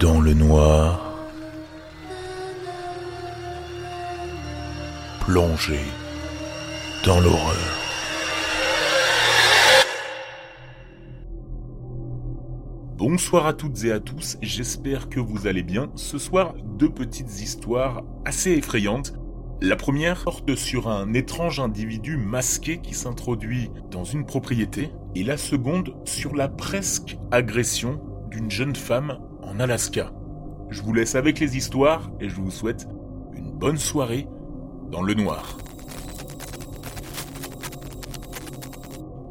dans le noir, plongé dans l'horreur. Bonsoir à toutes et à tous, j'espère que vous allez bien. Ce soir, deux petites histoires assez effrayantes. La première porte sur un étrange individu masqué qui s'introduit dans une propriété, et la seconde sur la presque agression d'une jeune femme Alaska. Je vous laisse avec les histoires et je vous souhaite une bonne soirée dans le noir.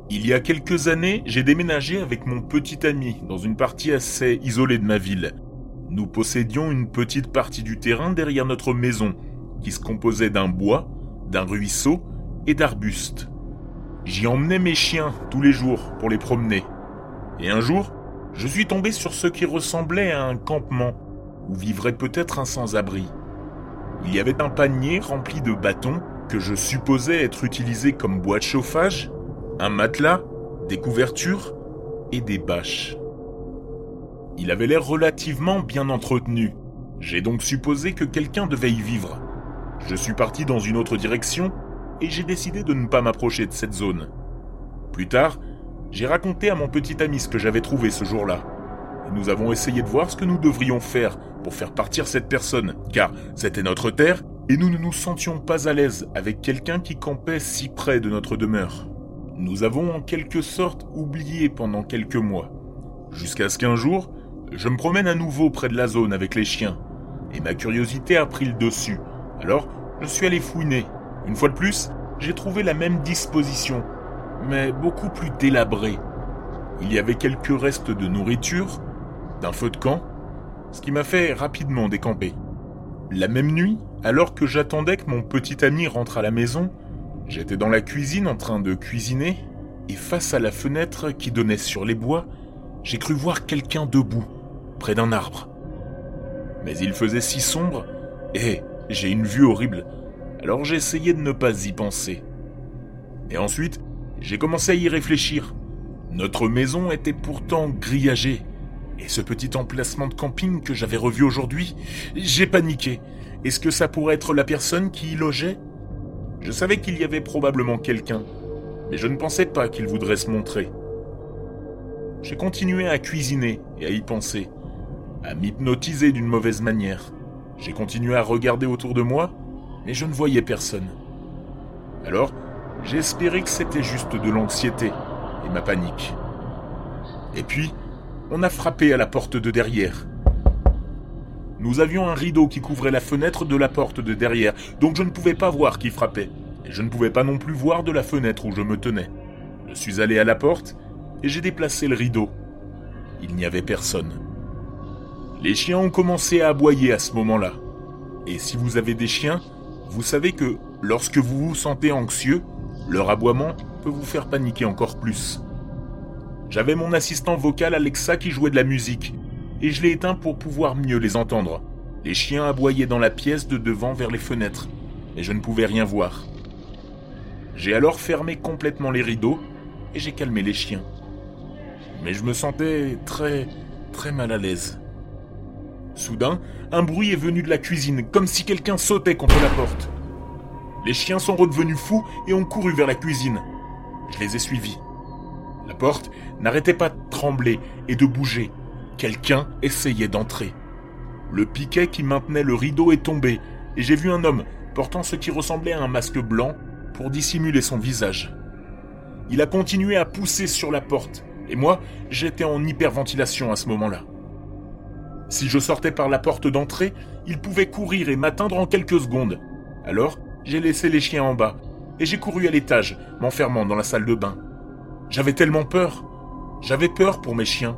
Il y a quelques années, j'ai déménagé avec mon petit ami dans une partie assez isolée de ma ville. Nous possédions une petite partie du terrain derrière notre maison, qui se composait d'un bois, d'un ruisseau et d'arbustes. J'y emmenais mes chiens tous les jours pour les promener. Et un jour, je suis tombé sur ce qui ressemblait à un campement, où vivrait peut-être un sans-abri. Il y avait un panier rempli de bâtons que je supposais être utilisé comme bois de chauffage, un matelas, des couvertures et des bâches. Il avait l'air relativement bien entretenu. J'ai donc supposé que quelqu'un devait y vivre. Je suis parti dans une autre direction et j'ai décidé de ne pas m'approcher de cette zone. Plus tard, j'ai raconté à mon petit ami ce que j'avais trouvé ce jour-là. Et nous avons essayé de voir ce que nous devrions faire pour faire partir cette personne, car c'était notre terre et nous ne nous sentions pas à l'aise avec quelqu'un qui campait si près de notre demeure. Nous avons en quelque sorte oublié pendant quelques mois, jusqu'à ce qu'un jour, je me promène à nouveau près de la zone avec les chiens, et ma curiosité a pris le dessus. Alors, je suis allé fouiner. Une fois de plus, j'ai trouvé la même disposition, mais beaucoup plus délabrée. Il y avait quelques restes de nourriture, d'un feu de camp, ce qui m'a fait rapidement décamper. La même nuit, alors que j'attendais que mon petit ami rentre à la maison, j'étais dans la cuisine en train de cuisiner, et face à la fenêtre qui donnait sur les bois, j'ai cru voir quelqu'un debout, près d'un arbre. Mais il faisait si sombre, et j'ai une vue horrible, alors j'ai essayé de ne pas y penser. Et ensuite, j'ai commencé à y réfléchir. Notre maison était pourtant grillagée. Et ce petit emplacement de camping que j'avais revu aujourd'hui, j'ai paniqué. Est-ce que ça pourrait être la personne qui y logeait? Je savais qu'il y avait probablement quelqu'un, mais je ne pensais pas qu'il voudrait se montrer. J'ai continué à cuisiner et à y penser, à m'hypnotiser d'une mauvaise manière. J'ai continué à regarder autour de moi, mais je ne voyais personne. Alors, espéré que c'était juste de l'anxiété et ma panique. Et puis, on a frappé à la porte de derrière. Nous avions un rideau qui couvrait la fenêtre de la porte de derrière, donc je ne pouvais pas voir qui frappait, et je ne pouvais pas non plus voir de la fenêtre où je me tenais. Je suis allé à la porte et j'ai déplacé le rideau. Il n'y avait personne. Les chiens ont commencé à aboyer à ce moment-là. Et si vous avez des chiens, vous savez que lorsque vous vous sentez anxieux, leur aboiement peut vous faire paniquer encore plus. J'avais mon assistant vocal Alexa qui jouait de la musique, et je l'ai éteint pour pouvoir mieux les entendre. Les chiens aboyaient dans la pièce de devant vers les fenêtres, mais je ne pouvais rien voir. J'ai alors fermé complètement les rideaux et j'ai calmé les chiens. Mais je me sentais très, très mal à l'aise. Soudain, un bruit est venu de la cuisine, comme si quelqu'un sautait contre la porte. Les chiens sont redevenus fous et ont couru vers la cuisine. Je les ai suivis. La porte n'arrêtait pas de trembler et de bouger. Quelqu'un essayait d'entrer. Le piquet qui maintenait le rideau est tombé et j'ai vu un homme portant ce qui ressemblait à un masque blanc pour dissimuler son visage. Il a continué à pousser sur la porte et moi, j'étais en hyperventilation à ce moment-là. Si je sortais par la porte d'entrée, il pouvait courir et m'atteindre en quelques secondes. Alors, j'ai laissé les chiens en bas et j'ai couru à l'étage, m'enfermant dans la salle de bain. J'avais tellement peur. J'avais peur pour mes chiens.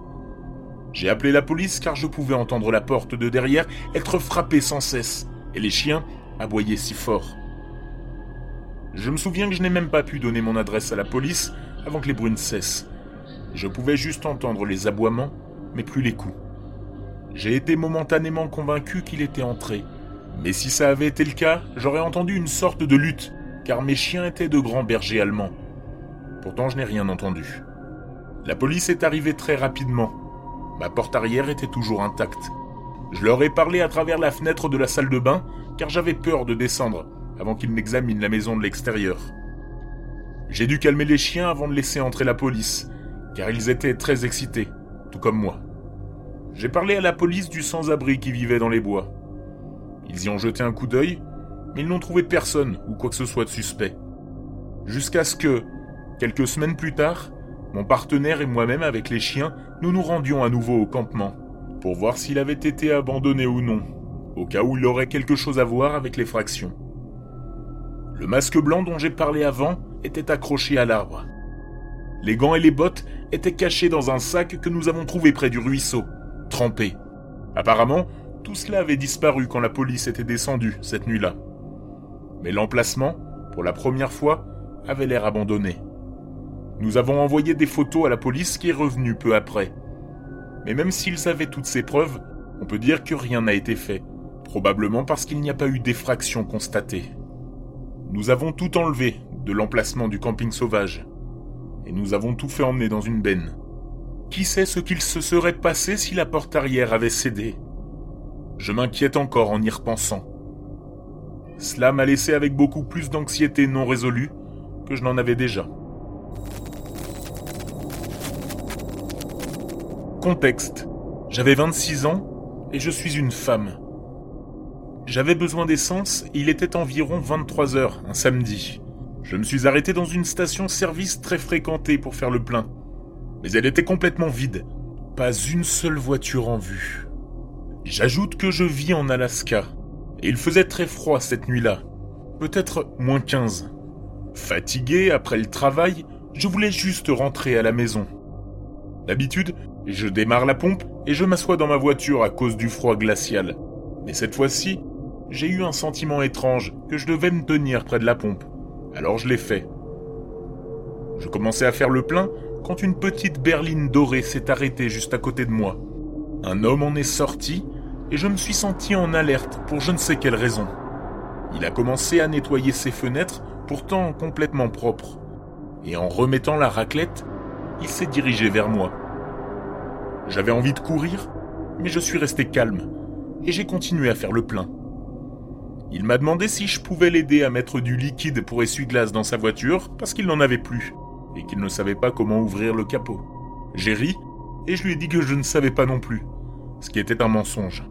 J'ai appelé la police car je pouvais entendre la porte de derrière être frappée sans cesse et les chiens aboyaient si fort. Je me souviens que je n'ai même pas pu donner mon adresse à la police avant que les brunes cessent. Je pouvais juste entendre les aboiements, mais plus les coups. J'ai été momentanément convaincu qu'il était entré, mais si ça avait été le cas, j'aurais entendu une sorte de lutte, car mes chiens étaient de grands bergers allemands. Pourtant, je n'ai rien entendu. La police est arrivée très rapidement. Ma porte arrière était toujours intacte. Je leur ai parlé à travers la fenêtre de la salle de bain, car j'avais peur de descendre avant qu'ils n'examinent la maison de l'extérieur. J'ai dû calmer les chiens avant de laisser entrer la police, car ils étaient très excités, tout comme moi. J'ai parlé à la police du sans-abri qui vivait dans les bois. Ils y ont jeté un coup d'œil, mais ils n'ont trouvé personne ou quoi que ce soit de suspect. Jusqu'à ce que, quelques semaines plus tard, mon partenaire et moi-même avec les chiens, nous nous rendions à nouveau au campement, pour voir s'il avait été abandonné ou non, au cas où il aurait quelque chose à voir avec les fractions. Le masque blanc dont j'ai parlé avant était accroché à l'arbre. Les gants et les bottes étaient cachés dans un sac que nous avons trouvé près du ruisseau, trempé. Apparemment, tout cela avait disparu quand la police était descendue cette nuit-là. Mais l'emplacement, pour la première fois, avait l'air abandonné. Nous avons envoyé des photos à la police qui est revenue peu après. Mais même s'ils avaient toutes ces preuves, on peut dire que rien n'a été fait, probablement parce qu'il n'y a pas eu d'effraction constatée. Nous avons tout enlevé de l'emplacement du camping sauvage, et nous avons tout fait emmener dans une benne. Qui sait ce qu'il se serait passé si la porte arrière avait cédé? Je m'inquiète encore en y repensant. Cela m'a laissé avec beaucoup plus d'anxiété non résolue que je n'en avais déjà. Contexte. J'avais 26 ans et je suis une femme. J'avais besoin d'essence il était environ 23 heures un samedi. Je me suis arrêté dans une station-service très fréquentée pour faire le plein. Mais elle était complètement vide. Pas une seule voiture en vue. J'ajoute que je vis en Alaska. Et il faisait très froid cette nuit-là. Peut-être moins 15. Fatigué après le travail, je voulais juste rentrer à la maison. D'habitude, je démarre la pompe et je m'assois dans ma voiture à cause du froid glacial. Mais cette fois-ci, j'ai eu un sentiment étrange que je devais me tenir près de la pompe. Alors je l'ai fait. Je commençais à faire le plein quand une petite berline dorée s'est arrêtée juste à côté de moi. Un homme en est sorti et je me suis senti en alerte pour je ne sais quelle raison. Il a commencé à nettoyer ses fenêtres, pourtant complètement propres. Et en remettant la raclette, il s'est dirigé vers moi. J'avais envie de courir, mais je suis resté calme et j'ai continué à faire le plein. Il m'a demandé si je pouvais l'aider à mettre du liquide pour essuie-glace dans sa voiture parce qu'il n'en avait plus et qu'il ne savait pas comment ouvrir le capot. J'ai ri et je lui ai dit que je ne savais pas non plus, ce qui était un mensonge.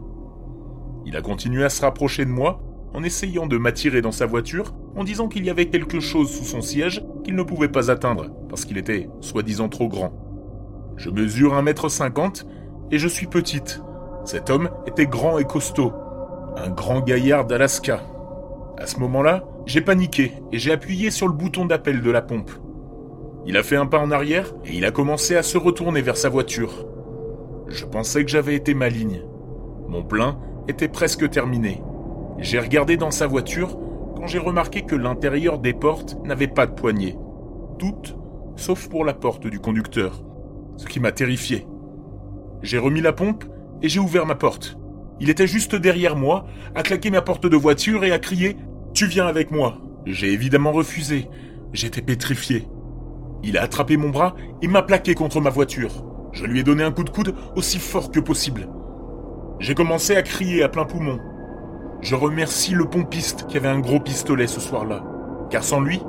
Il a continué à se rapprocher de moi en essayant de m'attirer dans sa voiture en disant qu'il y avait quelque chose sous son siège qu'il ne pouvait pas atteindre parce qu'il était soi-disant trop grand. Je mesure 1m50 et je suis petite. Cet homme était grand et costaud. Un grand gaillard d'Alaska. À ce moment-là, j'ai paniqué et j'ai appuyé sur le bouton d'appel de la pompe. Il a fait un pas en arrière et il a commencé à se retourner vers sa voiture. Je pensais que j'avais été maligne. Mon plein était presque terminé. J'ai regardé dans sa voiture quand j'ai remarqué que l'intérieur des portes n'avait pas de poignée. Toutes, sauf pour la porte du conducteur ce qui m'a terrifié. J'ai remis la pompe et j'ai ouvert ma porte. Il était juste derrière moi, a claqué ma porte de voiture et a crié ⁇ Tu viens avec moi !⁇ J'ai évidemment refusé. J'étais pétrifié. Il a attrapé mon bras et m'a plaqué contre ma voiture. Je lui ai donné un coup de coude aussi fort que possible. J'ai commencé à crier à plein poumon. Je remercie le pompiste qui avait un gros pistolet ce soir-là, car sans lui,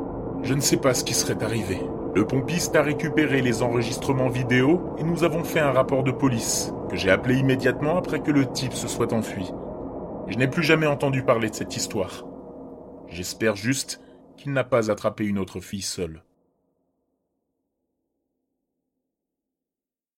je ne sais pas ce qui serait arrivé. Le pompiste a récupéré les enregistrements vidéo et nous avons fait un rapport de police, que j'ai appelé immédiatement après que le type se soit enfui. Je n'ai plus jamais entendu parler de cette histoire. J'espère juste qu'il n'a pas attrapé une autre fille seule.